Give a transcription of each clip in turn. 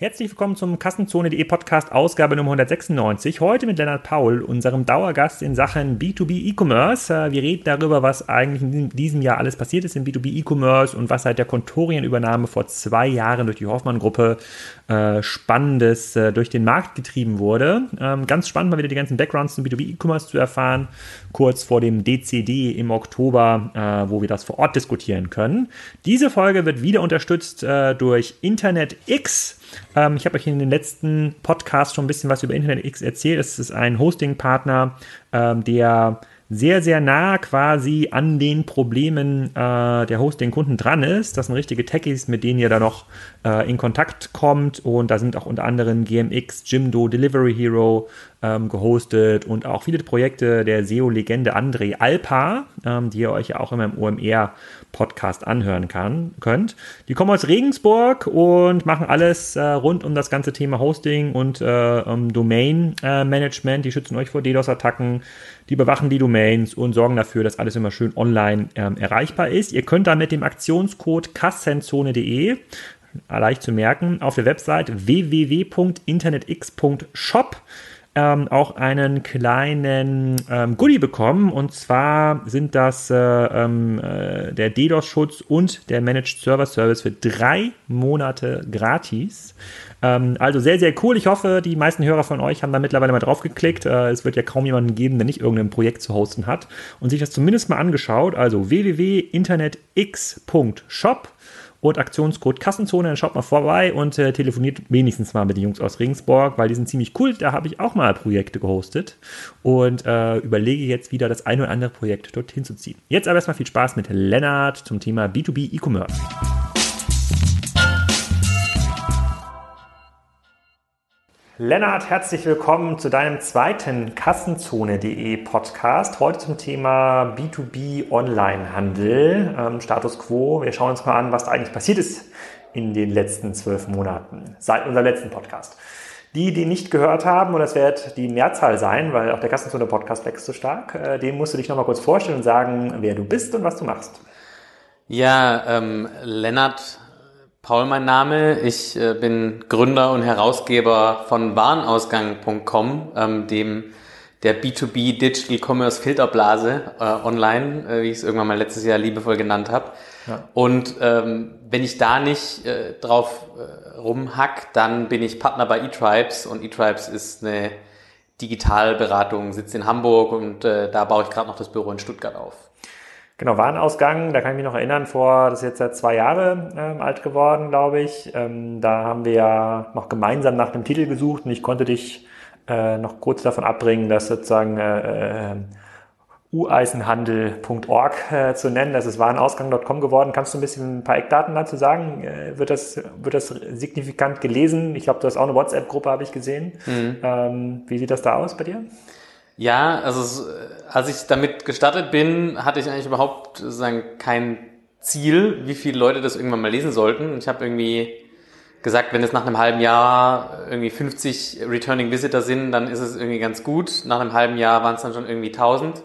Herzlich willkommen zum Kassenzone.de Podcast Ausgabe Nummer 196. Heute mit Lennart Paul, unserem Dauergast in Sachen B2B E-Commerce. Äh, wir reden darüber, was eigentlich in diesem Jahr alles passiert ist im B2B E-Commerce und was seit der Contorian-Übernahme vor zwei Jahren durch die Hoffmann-Gruppe äh, Spannendes äh, durch den Markt getrieben wurde. Ähm, ganz spannend, mal wieder die ganzen Backgrounds zum B2B E-Commerce zu erfahren, kurz vor dem DCD im Oktober, wo wir das vor Ort diskutieren können. Diese Folge wird wieder unterstützt durch Internet X. Ähm, ich habe euch in den letzten Podcast schon ein bisschen was über Internet X erzählt. Es ist ein Hosting-Partner, ähm, der sehr, sehr nah quasi an den Problemen äh, der Hosting-Kunden dran ist. Das sind richtige Techies, mit denen ihr da noch äh, in Kontakt kommt. Und da sind auch unter anderem GMX, Jimdo, Delivery Hero ähm, gehostet und auch viele Projekte der SEO-Legende André Alpa, ähm, die ihr euch ja auch immer im OMR-Podcast anhören kann, könnt. Die kommen aus Regensburg und machen alles äh, rund um das ganze Thema Hosting und äh, um Domain-Management. die schützen euch vor DDoS-Attacken, die bewachen die Domains und sorgen dafür, dass alles immer schön online ähm, erreichbar ist. Ihr könnt da mit dem Aktionscode kassenzone.de leicht zu merken, auf der Website www.internetx.shop ähm, auch einen kleinen ähm, Goodie bekommen. Und zwar sind das äh, ähm, äh, der DDoS-Schutz und der Managed Server Service für drei Monate gratis. Ähm, also sehr, sehr cool. Ich hoffe, die meisten Hörer von euch haben da mittlerweile mal drauf geklickt. Äh, es wird ja kaum jemanden geben, der nicht irgendein Projekt zu hosten hat und sich das zumindest mal angeschaut. Also www.internetx.shop und Aktionscode Kassenzone. Dann schaut mal vorbei und äh, telefoniert wenigstens mal mit den Jungs aus Regensburg, weil die sind ziemlich cool. Da habe ich auch mal Projekte gehostet und äh, überlege jetzt wieder das ein oder andere Projekt dorthin zu ziehen. Jetzt aber erstmal viel Spaß mit Lennart zum Thema B2B E-Commerce. Lennart, herzlich willkommen zu deinem zweiten Kassenzone.de Podcast. Heute zum Thema B2B Onlinehandel, ähm, Status Quo. Wir schauen uns mal an, was da eigentlich passiert ist in den letzten zwölf Monaten, seit unserem letzten Podcast. Die, die nicht gehört haben, und das wird die Mehrzahl sein, weil auch der Kassenzone Podcast wächst so stark, äh, dem musst du dich nochmal kurz vorstellen und sagen, wer du bist und was du machst. Ja, ähm, Lennart Paul mein Name. Ich äh, bin Gründer und Herausgeber von Warenausgang.com, ähm, dem der B2B Digital Commerce Filterblase äh, online, äh, wie ich es irgendwann mal letztes Jahr liebevoll genannt habe. Ja. Und ähm, wenn ich da nicht äh, drauf äh, rumhack, dann bin ich Partner bei eTribes und eTribes ist eine Digitalberatung, sitzt in Hamburg und da baue ich gerade noch das Büro in Stuttgart auf. Genau, Warenausgang, da kann ich mich noch erinnern, vor, das ist jetzt seit zwei Jahre ähm, alt geworden, glaube ich. Ähm, da haben wir ja noch gemeinsam nach einem Titel gesucht und ich konnte dich äh, noch kurz davon abbringen, dass sozusagen äh, äh, ueisenhandel.org äh, zu nennen. Das ist warenausgang.com geworden. Kannst du ein bisschen ein paar Eckdaten dazu sagen? Äh, wird, das, wird das signifikant gelesen? Ich glaube, du hast auch eine WhatsApp-Gruppe, habe ich gesehen. Mhm. Ähm, wie sieht das da aus bei dir? Ja, also als ich damit gestartet bin, hatte ich eigentlich überhaupt sagen, kein Ziel, wie viele Leute das irgendwann mal lesen sollten. Ich habe irgendwie gesagt, wenn es nach einem halben Jahr irgendwie 50 Returning Visitor sind, dann ist es irgendwie ganz gut. Nach einem halben Jahr waren es dann schon irgendwie 1000.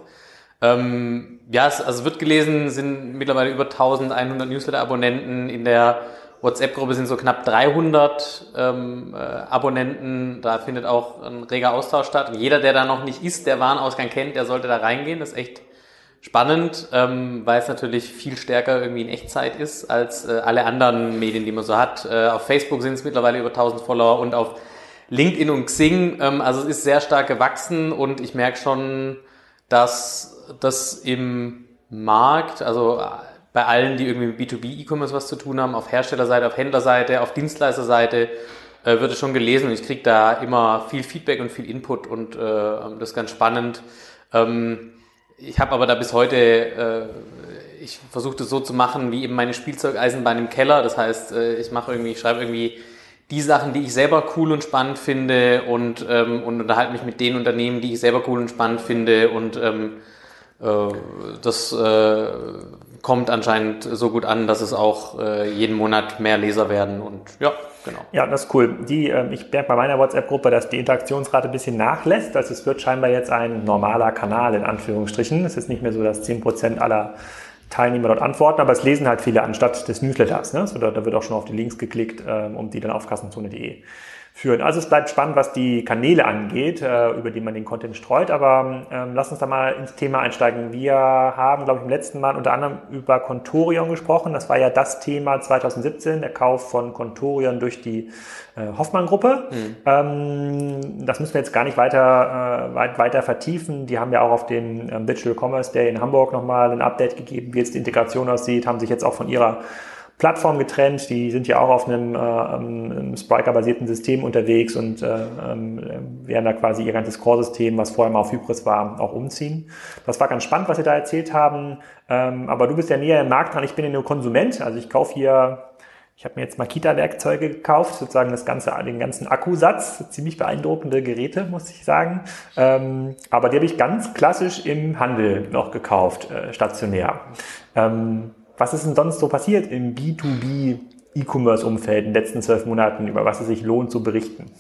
Ähm, ja, es, also wird gelesen, sind mittlerweile über 1100 Newsletter-Abonnenten in der WhatsApp-Gruppe sind so knapp 300 ähm, äh, Abonnenten. Da findet auch ein reger Austausch statt. Und jeder, der da noch nicht ist, der Warenausgang kennt, der sollte da reingehen. Das ist echt spannend, ähm, weil es natürlich viel stärker irgendwie in Echtzeit ist als äh, alle anderen Medien, die man so hat. Äh, auf Facebook sind es mittlerweile über 1000 Follower und auf LinkedIn und Xing. Ähm, also es ist sehr stark gewachsen und ich merke schon, dass das im Markt, also bei allen, die irgendwie mit B2B-E-Commerce was zu tun haben, auf Herstellerseite, auf Händlerseite, auf Dienstleisterseite, äh, wird es schon gelesen und ich kriege da immer viel Feedback und viel Input und äh, das ist ganz spannend. Ähm, ich habe aber da bis heute, äh, ich versuche das so zu machen, wie eben meine Spielzeugeisenbahn im Keller. Das heißt, äh, ich mache irgendwie, ich schreibe irgendwie die Sachen, die ich selber cool und spannend finde und, ähm, und unterhalte mich mit den Unternehmen, die ich selber cool und spannend finde und ähm, äh, das äh, kommt anscheinend so gut an, dass es auch äh, jeden Monat mehr Leser werden und ja, genau. Ja, das ist cool. Die, äh, ich merke bei meiner WhatsApp-Gruppe, dass die Interaktionsrate ein bisschen nachlässt. Also es wird scheinbar jetzt ein normaler Kanal in Anführungsstrichen. Es ist nicht mehr so, dass 10% aller Teilnehmer dort antworten, aber es lesen halt viele anstatt des Newsletters. Ne? So, da, da wird auch schon auf die Links geklickt, ähm, um die dann auf kassenzone.de führen. Also es bleibt spannend, was die Kanäle angeht, äh, über die man den Content streut. Aber ähm, lass uns da mal ins Thema einsteigen. Wir haben, glaube ich, im letzten Mal unter anderem über Contorion gesprochen. Das war ja das Thema 2017, der Kauf von Contorion durch die äh, Hoffmann-Gruppe. Mhm. Ähm, das müssen wir jetzt gar nicht weiter, äh, weit, weiter vertiefen. Die haben ja auch auf dem ähm, Digital Commerce Day in Hamburg nochmal ein Update gegeben, wie jetzt die Integration aussieht, haben sich jetzt auch von ihrer Plattform getrennt. Die sind ja auch auf einem, äh, einem Spriker-basierten System unterwegs und äh, äh, werden da quasi ihr ganzes Core-System, was vorher mal auf Hybris war, auch umziehen. Das war ganz spannend, was Sie da erzählt haben. Ähm, aber du bist ja näher im Markt dran. Ich bin ja nur Konsument. Also ich kaufe hier ich habe mir jetzt Makita-Werkzeuge gekauft, sozusagen das ganze, den ganzen Akkusatz. Ziemlich beeindruckende Geräte, muss ich sagen. Ähm, aber die habe ich ganz klassisch im Handel noch gekauft, äh, stationär. Ähm, was ist denn sonst so passiert im B2B E-Commerce-Umfeld in den letzten zwölf Monaten, über was es sich lohnt zu berichten?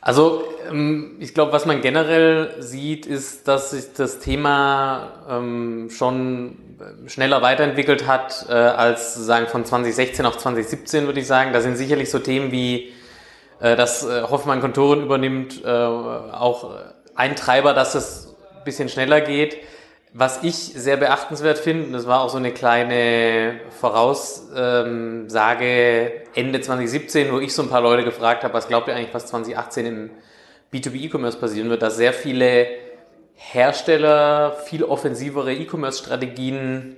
Also ähm, ich glaube, was man generell sieht, ist, dass sich das Thema ähm, schon schneller weiterentwickelt hat äh, als sagen von 2016 auf 2017, würde ich sagen. Da sind sicherlich so Themen wie, äh, dass äh, Hoffmann Kontoren übernimmt, auch ein Treiber, dass es ein bisschen schneller geht. Was ich sehr beachtenswert finde, das war auch so eine kleine Voraussage Ende 2017, wo ich so ein paar Leute gefragt habe, was glaubt ihr eigentlich, was 2018 im B2B E-Commerce passieren wird, dass sehr viele Hersteller viel offensivere E-Commerce-Strategien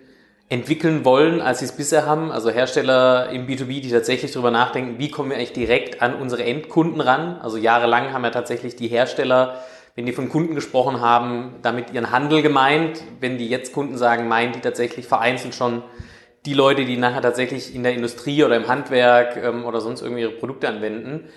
entwickeln wollen, als sie es bisher haben. Also Hersteller im B2B, die tatsächlich darüber nachdenken, wie kommen wir eigentlich direkt an unsere Endkunden ran. Also jahrelang haben ja tatsächlich die Hersteller wenn die von Kunden gesprochen haben, damit ihren Handel gemeint. Wenn die jetzt Kunden sagen, meint die tatsächlich vereinzelt schon die Leute, die nachher tatsächlich in der Industrie oder im Handwerk ähm, oder sonst irgendwie ihre Produkte anwenden.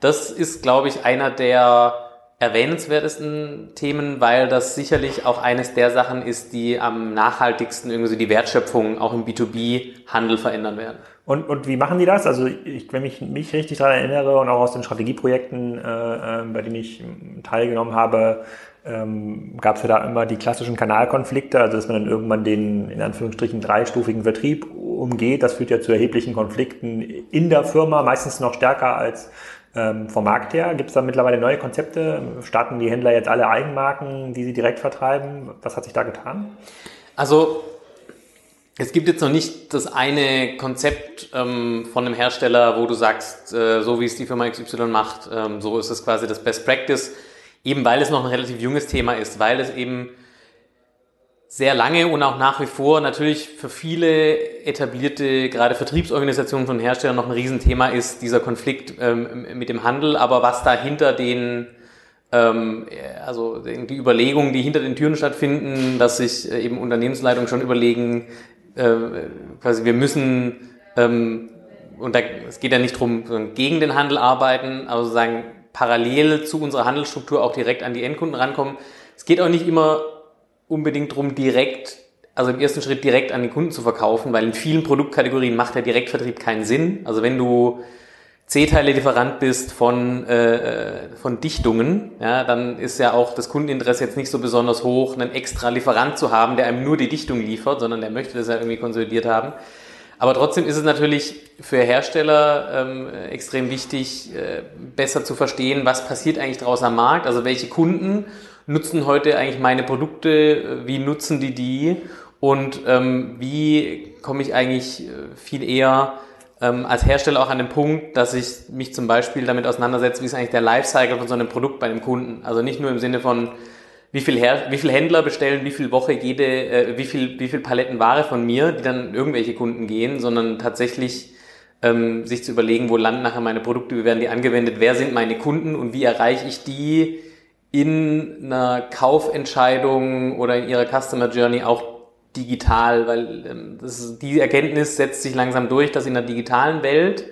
Das ist, glaube ich, einer der erwähnenswertesten Themen, weil das sicherlich auch eines der Sachen ist, die am nachhaltigsten irgendwie die Wertschöpfung auch im B2B-Handel verändern werden. Und, und wie machen die das? Also ich, wenn ich mich richtig daran erinnere und auch aus den Strategieprojekten, äh, äh, bei denen ich teilgenommen habe, ähm, gab es ja da immer die klassischen Kanalkonflikte, also dass man dann irgendwann den in Anführungsstrichen dreistufigen Vertrieb umgeht. Das führt ja zu erheblichen Konflikten in der Firma, meistens noch stärker als ähm, vom Markt her. Gibt es da mittlerweile neue Konzepte? Starten die Händler jetzt alle Eigenmarken, die sie direkt vertreiben? Was hat sich da getan? Also es gibt jetzt noch nicht das eine Konzept ähm, von einem Hersteller, wo du sagst, äh, so wie es die Firma XY macht, ähm, so ist es quasi das Best Practice, eben weil es noch ein relativ junges Thema ist, weil es eben sehr lange und auch nach wie vor natürlich für viele etablierte, gerade Vertriebsorganisationen von Herstellern noch ein Riesenthema ist, dieser Konflikt ähm, mit dem Handel, aber was da hinter den ähm, also die Überlegungen, die hinter den Türen stattfinden, dass sich äh, eben Unternehmensleitungen schon überlegen, äh, quasi wir müssen, ähm, und da, es geht ja nicht darum, gegen den Handel arbeiten, aber sozusagen parallel zu unserer Handelsstruktur auch direkt an die Endkunden rankommen. Es geht auch nicht immer unbedingt darum, direkt, also im ersten Schritt direkt an den Kunden zu verkaufen, weil in vielen Produktkategorien macht der Direktvertrieb keinen Sinn. Also wenn du C-Teile-Lieferant bist von, äh, von Dichtungen, ja, dann ist ja auch das Kundeninteresse jetzt nicht so besonders hoch, einen extra Lieferant zu haben, der einem nur die Dichtung liefert, sondern der möchte das ja irgendwie konsolidiert haben. Aber trotzdem ist es natürlich für Hersteller ähm, extrem wichtig, äh, besser zu verstehen, was passiert eigentlich draußen am Markt, also welche Kunden nutzen heute eigentlich meine Produkte, wie nutzen die die und ähm, wie komme ich eigentlich äh, viel eher ähm, als Hersteller auch an den Punkt, dass ich mich zum Beispiel damit auseinandersetze, wie ist eigentlich der Lifecycle von so einem Produkt bei einem Kunden. Also nicht nur im Sinne von, wie viel, Her wie viel Händler bestellen, wie viel Woche jede, äh, wie viel, wie viel Paletten Ware von mir, die dann irgendwelche Kunden gehen, sondern tatsächlich ähm, sich zu überlegen, wo landen nachher meine Produkte, wie werden die angewendet, wer sind meine Kunden und wie erreiche ich die in einer Kaufentscheidung oder in ihrer Customer Journey auch digital, weil ähm, ist, die Erkenntnis setzt sich langsam durch, dass in der digitalen Welt,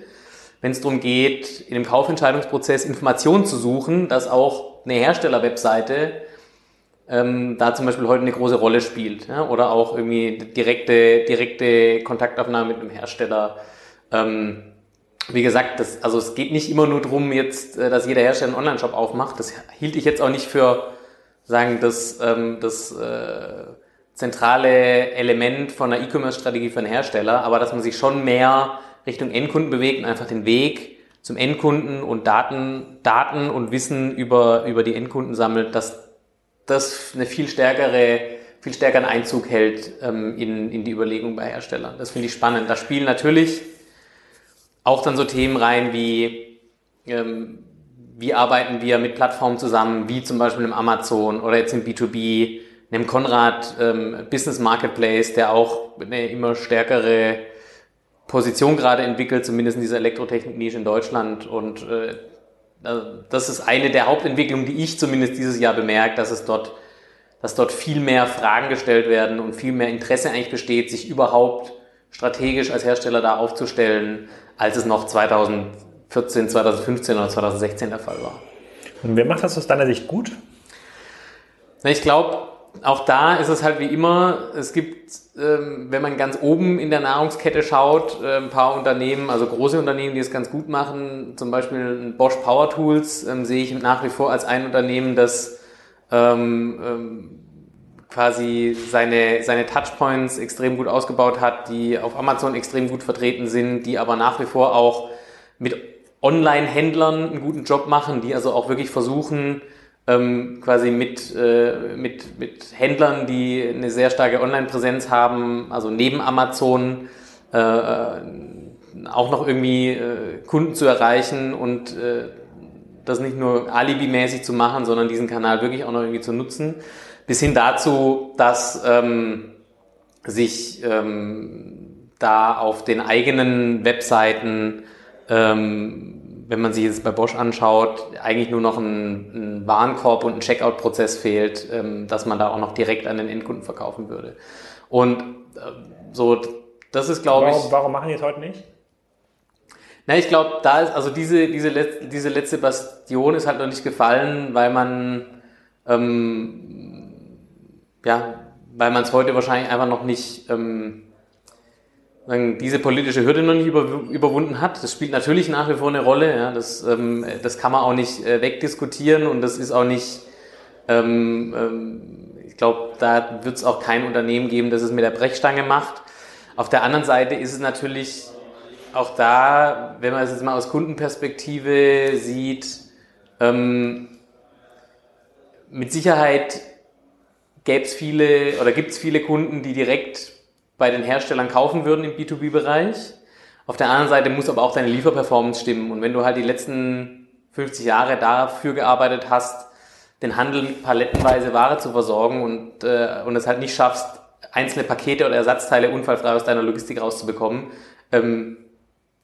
wenn es darum geht, in dem Kaufentscheidungsprozess Informationen zu suchen, dass auch eine Herstellerwebseite ähm, da zum Beispiel heute eine große Rolle spielt. Ja? Oder auch irgendwie direkte, direkte Kontaktaufnahme mit einem Hersteller. Ähm, wie gesagt, das, also es geht nicht immer nur darum, jetzt, äh, dass jeder Hersteller einen Online-Shop aufmacht. Das hielt ich jetzt auch nicht für sagen, das, ähm, das äh, zentrale Element von einer E-Commerce-Strategie für einen Hersteller, aber dass man sich schon mehr Richtung Endkunden bewegt und einfach den Weg zum Endkunden und Daten, Daten und Wissen über, über die Endkunden sammelt, dass das eine viel stärkere, viel stärkeren Einzug hält ähm, in, in die Überlegung bei Herstellern. Das finde ich spannend. Da spielen natürlich auch dann so Themen rein wie, ähm, wie arbeiten wir mit Plattformen zusammen, wie zum Beispiel im Amazon oder jetzt im B2B, einem Konrad ähm, Business Marketplace, der auch eine immer stärkere Position gerade entwickelt, zumindest in dieser Elektrotechnik-Nische in Deutschland. Und äh, das ist eine der Hauptentwicklungen, die ich zumindest dieses Jahr bemerkt, dass es dort, dass dort viel mehr Fragen gestellt werden und viel mehr Interesse eigentlich besteht, sich überhaupt strategisch als Hersteller da aufzustellen, als es noch 2014, 2015 oder 2016 der Fall war. Und wer macht das aus deiner Sicht gut? Ich glaube, auch da ist es halt wie immer, es gibt, ähm, wenn man ganz oben in der Nahrungskette schaut, äh, ein paar Unternehmen, also große Unternehmen, die es ganz gut machen, zum Beispiel Bosch Power Tools ähm, sehe ich nach wie vor als ein Unternehmen, das ähm, ähm, quasi seine, seine Touchpoints extrem gut ausgebaut hat, die auf Amazon extrem gut vertreten sind, die aber nach wie vor auch mit Online-Händlern einen guten Job machen, die also auch wirklich versuchen, ähm, quasi mit, äh, mit, mit Händlern, die eine sehr starke Online-Präsenz haben, also neben Amazon äh, äh, auch noch irgendwie äh, Kunden zu erreichen und äh, das nicht nur alibimäßig zu machen, sondern diesen Kanal wirklich auch noch irgendwie zu nutzen. Bis hin dazu, dass ähm, sich ähm, da auf den eigenen Webseiten ähm, wenn man sich jetzt bei Bosch anschaut, eigentlich nur noch ein, ein Warenkorb und ein Checkout-Prozess fehlt, ähm, dass man da auch noch direkt an den Endkunden verkaufen würde. Und äh, so, das ist, glaube ich. Warum machen die es heute nicht? Na, ich glaube, da ist, also diese, diese, Let diese letzte Bastion ist halt noch nicht gefallen, weil man, ähm, ja, weil man es heute wahrscheinlich einfach noch nicht, ähm, diese politische Hürde noch nicht über, überwunden hat. Das spielt natürlich nach wie vor eine Rolle. Ja. Das, ähm, das kann man auch nicht äh, wegdiskutieren und das ist auch nicht, ähm, ähm, ich glaube, da wird es auch kein Unternehmen geben, das es mit der Brechstange macht. Auf der anderen Seite ist es natürlich auch da, wenn man es jetzt mal aus Kundenperspektive sieht, ähm, mit Sicherheit gäbe es viele oder gibt es viele Kunden, die direkt bei den Herstellern kaufen würden im B2B-Bereich. Auf der anderen Seite muss aber auch deine Lieferperformance stimmen. Und wenn du halt die letzten 50 Jahre dafür gearbeitet hast, den Handel mit palettenweise Ware zu versorgen und, äh, und es halt nicht schaffst, einzelne Pakete oder Ersatzteile unfallfrei aus deiner Logistik rauszubekommen, ähm,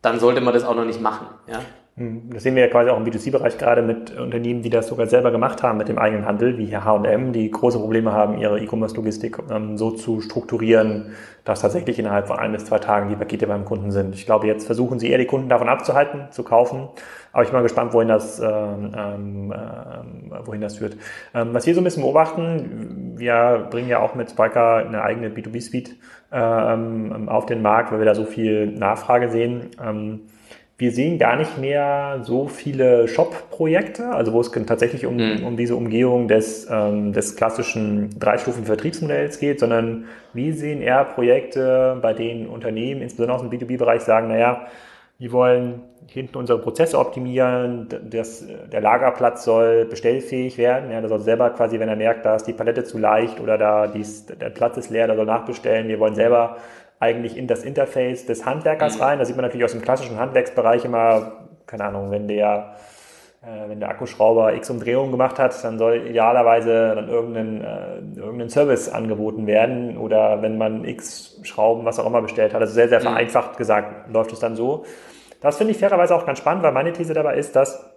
dann sollte man das auch noch nicht machen. Ja? Hm, das sehen wir ja quasi auch im B2C-Bereich gerade mit Unternehmen, die das sogar selber gemacht haben mit dem eigenen Handel, wie hier H&M, die große Probleme haben, ihre E-Commerce-Logistik ähm, so zu strukturieren, dass tatsächlich innerhalb von ein bis zwei Tagen die Pakete beim Kunden sind. Ich glaube, jetzt versuchen sie eher die Kunden davon abzuhalten, zu kaufen. Aber ich bin mal gespannt, wohin das, ähm, ähm, äh, wohin das führt. Ähm, was wir so ein bisschen beobachten, wir bringen ja auch mit Spiker eine eigene B2B-Suite ähm, auf den Markt, weil wir da so viel Nachfrage sehen. Wir sehen gar nicht mehr so viele Shop-Projekte, also wo es tatsächlich um, mhm. um diese Umgehung des, ähm, des klassischen Dreistufen-Vertriebsmodells geht, sondern wir sehen eher Projekte, bei denen Unternehmen, insbesondere aus dem B2B-Bereich, sagen, naja, wir wollen hinten unsere Prozesse optimieren, das, der Lagerplatz soll bestellfähig werden. Ja, der soll selber quasi, wenn er merkt, da ist die Palette zu leicht oder da dies, der Platz ist leer, der soll nachbestellen. Wir wollen selber eigentlich in das Interface des Handwerkers mhm. rein. Da sieht man natürlich aus dem klassischen Handwerksbereich immer, keine Ahnung, wenn der äh, wenn der Akkuschrauber X Umdrehungen gemacht hat, dann soll idealerweise dann irgendein, äh, irgendein Service angeboten werden oder wenn man X Schrauben, was auch immer bestellt hat. Also sehr, sehr mhm. vereinfacht gesagt läuft es dann so. Das finde ich fairerweise auch ganz spannend, weil meine These dabei ist, dass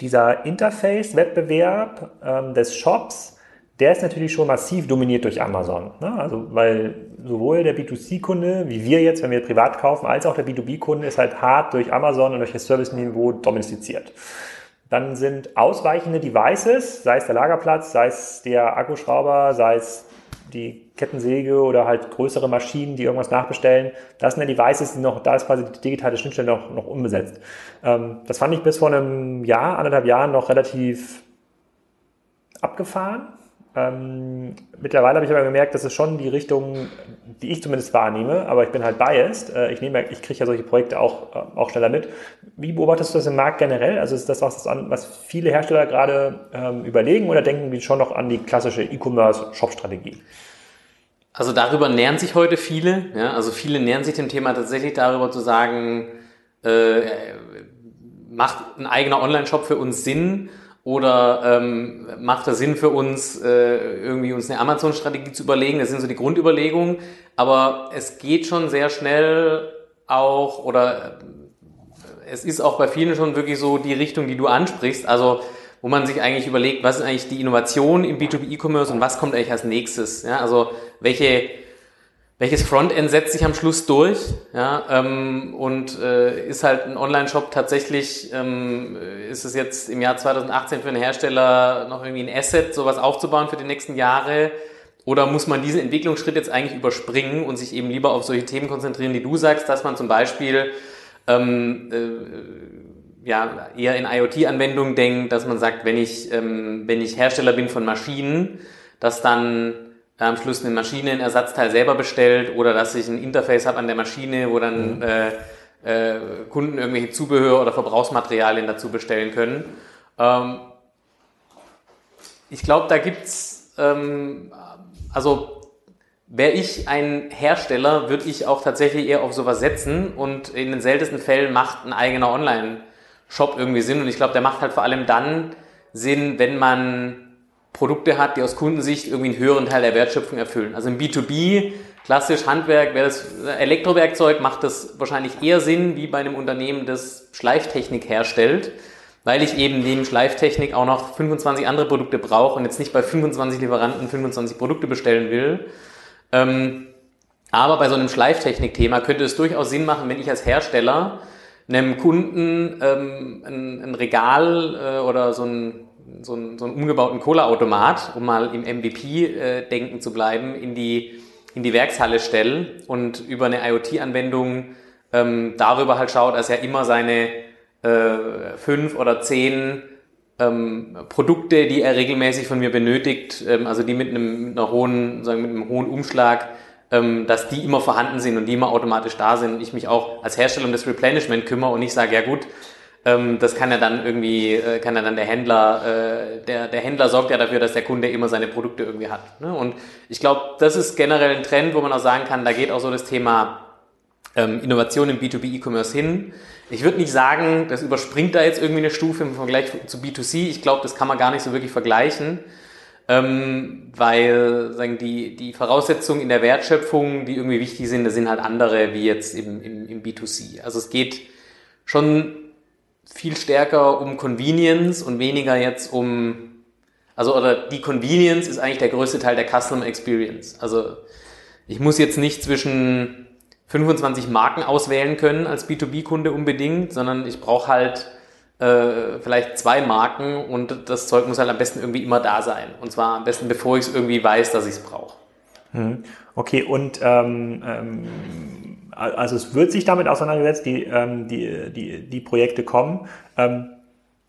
dieser Interface-Wettbewerb ähm, des Shops der ist natürlich schon massiv dominiert durch Amazon. Ne? Also, weil sowohl der B2C-Kunde, wie wir jetzt, wenn wir privat kaufen, als auch der B2B-Kunde ist halt hart durch Amazon und durch das Service-Niveau domestiziert. Dann sind ausweichende Devices, sei es der Lagerplatz, sei es der Akkuschrauber, sei es die Kettensäge oder halt größere Maschinen, die irgendwas nachbestellen. Das sind ja Devices, die noch, da ist quasi die digitale Schnittstelle noch, noch unbesetzt. Ähm, das fand ich bis vor einem Jahr, anderthalb Jahren noch relativ abgefahren Ähm, mittlerweile habe ich aber gemerkt, dass es schon die Richtung, die ich zumindest wahrnehme, aber ich bin halt biased. Äh, ich nehme, ich kriege ja solche Projekte auch, äh, auch schneller mit. Wie beobachtest du das im Markt generell? Also ist das was, was viele Hersteller gerade ähm, überlegen oder denken die schon noch an die klassische E-Commerce-Shop-Strategie? Also darüber nähern sich heute viele. Ja? Also viele nähern sich dem Thema tatsächlich darüber zu sagen, äh, macht ein eigener Online-Shop für uns Sinn? Oder ähm, macht es Sinn für uns, äh, irgendwie uns eine Amazon-Strategie zu überlegen? Das sind so die Grundüberlegungen. Aber es geht schon sehr schnell auch, oder äh, es ist auch bei vielen schon wirklich so die Richtung, die du ansprichst. Also wo man sich eigentlich überlegt, was ist eigentlich die Innovation im B2B-E-Commerce und was kommt eigentlich als nächstes? Ja, also welche welches Frontend setzt sich am Schluss durch? Ja, ähm, und äh, ist halt ein Online-Shop tatsächlich, ähm, ist es jetzt im Jahr 2018 für einen Hersteller noch irgendwie ein Asset, sowas aufzubauen für die nächsten Jahre? Oder muss man diesen Entwicklungsschritt jetzt eigentlich überspringen und sich eben lieber auf solche Themen konzentrieren, die du sagst, dass man zum Beispiel ähm, äh, ja, eher in IoT-Anwendungen denkt, dass man sagt, wenn ich, ähm, wenn ich Hersteller bin von Maschinen, dass dann am Schluss eine Maschine ein Ersatzteil selber bestellt oder dass ich ein Interface habe an der Maschine, wo dann mhm. äh, äh, Kunden irgendwelche Zubehör oder Verbrauchsmaterialien dazu bestellen können. Ähm, ich glaube, da gibt's ähm, also wäre ich ein Hersteller, würde ich auch tatsächlich eher auf sowas setzen und in den seltensten Fällen macht ein eigener Online-Shop irgendwie Sinn und ich glaube, der macht halt vor allem dann Sinn, wenn man Produkte hat, die aus Kundensicht irgendwie einen höheren Teil der Wertschöpfung erfüllen. Also im B2B, klassisch Handwerk, wäre das Elektrowerkzeug, macht das wahrscheinlich eher Sinn, wie bei einem Unternehmen, das Schleiftechnik herstellt, weil ich eben neben Schleiftechnik auch noch 25 andere Produkte brauche und jetzt nicht bei 25 Lieferanten 25 Produkte bestellen will. Ähm, aber bei so einem Schleiftechnik-Thema könnte es durchaus Sinn machen, wenn ich als Hersteller einem Kunden ähm, ein, ein Regal äh, oder so ein so einen, so einen umgebauten Cola-Automat, um mal im MVP-Denken zu bleiben, in die, in die Werkshalle stelle und über eine IoT-Anwendung ähm, darüber halt schaut, dass er immer seine äh, fünf oder zehn ähm, Produkte, die er regelmäßig von mir benötigt, ähm, also die mit einem, mit einer hohen, sagen, mit einem hohen Umschlag, ähm, dass die immer vorhanden sind und die immer automatisch da sind und ich mich auch als Hersteller um das Replenishment kümmere und nicht sage, ja gut, ähm, das kann ja dann irgendwie, äh, kann ja dann der Händler, äh, der, der Händler sorgt ja dafür, dass der Kunde immer seine Produkte irgendwie hat. Ne? Und ich glaube, das ist generell ein Trend, wo man auch sagen kann, da geht auch so das Thema ähm, Innovation im B2B E-Commerce hin. Ich würde nicht sagen, das überspringt da jetzt irgendwie eine Stufe im Vergleich zu B2C. Ich glaube, das kann man gar nicht so wirklich vergleichen. Ähm, weil sagen die, die Voraussetzungen in der Wertschöpfung, die irgendwie wichtig sind, das sind halt andere wie jetzt im, im, im B2C. Also es geht schon viel stärker um Convenience und weniger jetzt um, also oder die Convenience ist eigentlich der größte Teil der Customer Experience. Also ich muss jetzt nicht zwischen 25 Marken auswählen können als B2B-Kunde unbedingt, sondern ich brauche halt äh, vielleicht zwei Marken und das Zeug muss halt am besten irgendwie immer da sein. Und zwar am besten, bevor ich es irgendwie weiß, dass ich es brauche. Hm. Okay, und ähm, ähm also es wird sich damit auseinandergesetzt, die, ähm, die, die, die Projekte kommen. Ähm,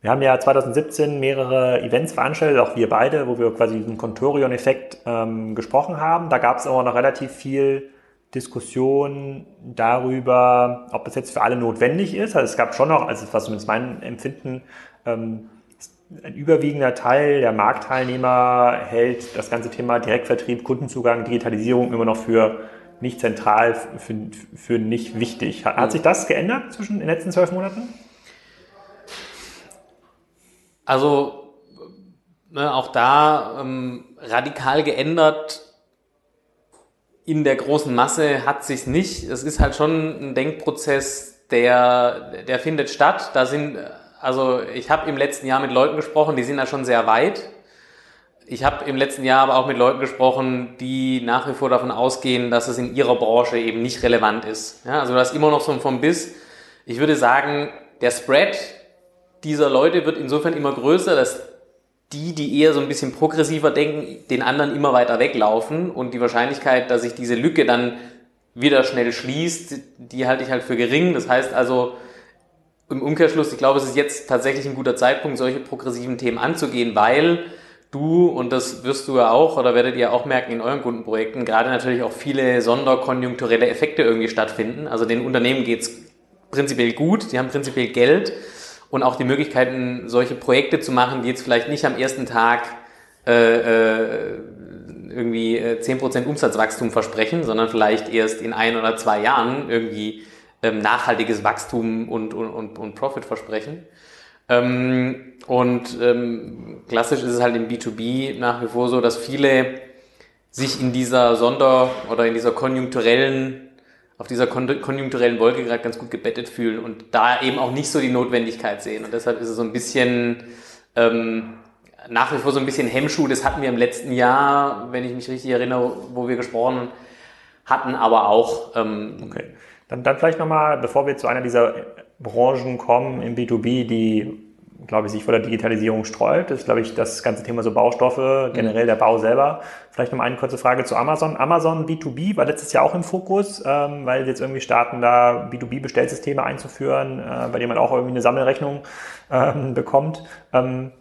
wir haben ja 2017 mehrere Events veranstaltet, auch wir beide, wo wir quasi diesen Contorion-Effekt ähm, gesprochen haben. Da gab es aber noch relativ viel Diskussion darüber, ob das jetzt für alle notwendig ist. Also es gab schon noch, also was zumindest mein Empfinden, ähm, ein überwiegender Teil der Marktteilnehmer hält das ganze Thema Direktvertrieb, Kundenzugang, Digitalisierung immer noch für nicht zentral, für, für nicht wichtig. Hat, hat sich das geändert zwischen den letzten zwölf Monaten? Also ne, auch da ähm, radikal geändert in der großen Masse hat sich's nicht. Es ist halt schon ein Denkprozess, der, der findet statt. Da sind, also ich habe im letzten Jahr mit Leuten gesprochen, die sind da schon sehr weit ich habe im letzten Jahr aber auch mit Leuten gesprochen, die nach wie vor davon ausgehen, dass es in ihrer Branche eben nicht relevant ist. Ja, also das ist immer noch so ein vom Biss. Ich würde sagen, der Spread dieser Leute wird insofern immer größer, dass die, die eher so ein bisschen progressiver denken, den anderen immer weiter weglaufen und die Wahrscheinlichkeit, dass sich diese Lücke dann wieder schnell schließt, die halte ich halt für gering. Das heißt also, im Umkehrschluss, ich glaube, es ist jetzt tatsächlich ein guter Zeitpunkt, solche progressiven Themen anzugehen, weil du, und das wirst du ja auch oder werdet ihr auch merken in euren Kundenprojekten, gerade natürlich auch viele sonderkonjunkturelle Effekte irgendwie stattfinden. Also den Unternehmen geht's prinzipiell gut, die haben prinzipiell Geld und auch die Möglichkeiten, solche Projekte zu machen, die jetzt vielleicht nicht am ersten Tag äh, äh, irgendwie 10% äh, Umsatzwachstum versprechen, sondern vielleicht erst in ein oder zwei Jahren irgendwie ähm, nachhaltiges Wachstum und, und, und, Profit versprechen. Ähm, und ähm, klassisch ist es halt im B2B nach wie vor so, dass viele sich in dieser Sonder- oder in dieser konjunkturellen, auf dieser konjunkturellen Wolke gerade ganz gut gebettet fühlen und da eben auch nicht so die Notwendigkeit sehen. Und deshalb ist es so ein bisschen ähm, nach wie vor so ein bisschen Hemmschuh. Das hatten wir im letzten Jahr, wenn ich mich richtig erinnere, wo wir gesprochen hatten, aber auch. Ähm, okay. Dann, dann vielleicht nochmal, bevor wir zu einer dieser Branchen kommen im B2B, die glaube ich, sich vor der Digitalisierung sträubt. Ist, glaube ich, das ganze Thema so Baustoffe, generell der Bau selber. Vielleicht noch mal eine kurze Frage zu Amazon. Amazon B2B war letztes Jahr auch im Fokus, ähm, weil sie jetzt irgendwie starten, da B2B-Bestellsysteme einzuführen, äh, bei denen man auch irgendwie eine Sammelrechnung ähm, bekommt. Ähm,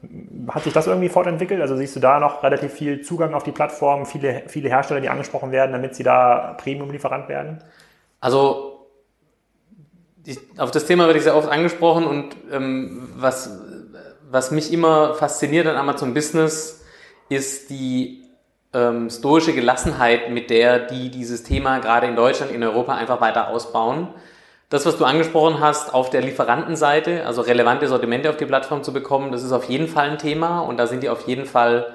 hat sich das irgendwie fortentwickelt? Also siehst du da noch relativ viel Zugang auf die Plattform, viele, viele Hersteller, die angesprochen werden, damit sie da Premium-Lieferant werden? Also ich, auf das Thema werde ich sehr oft angesprochen und ähm, was, was mich immer fasziniert an Amazon Business ist die ähm, stoische Gelassenheit, mit der die dieses Thema gerade in Deutschland, in Europa einfach weiter ausbauen. Das, was du angesprochen hast, auf der Lieferantenseite, also relevante Sortimente auf die Plattform zu bekommen, das ist auf jeden Fall ein Thema und da sind die auf jeden Fall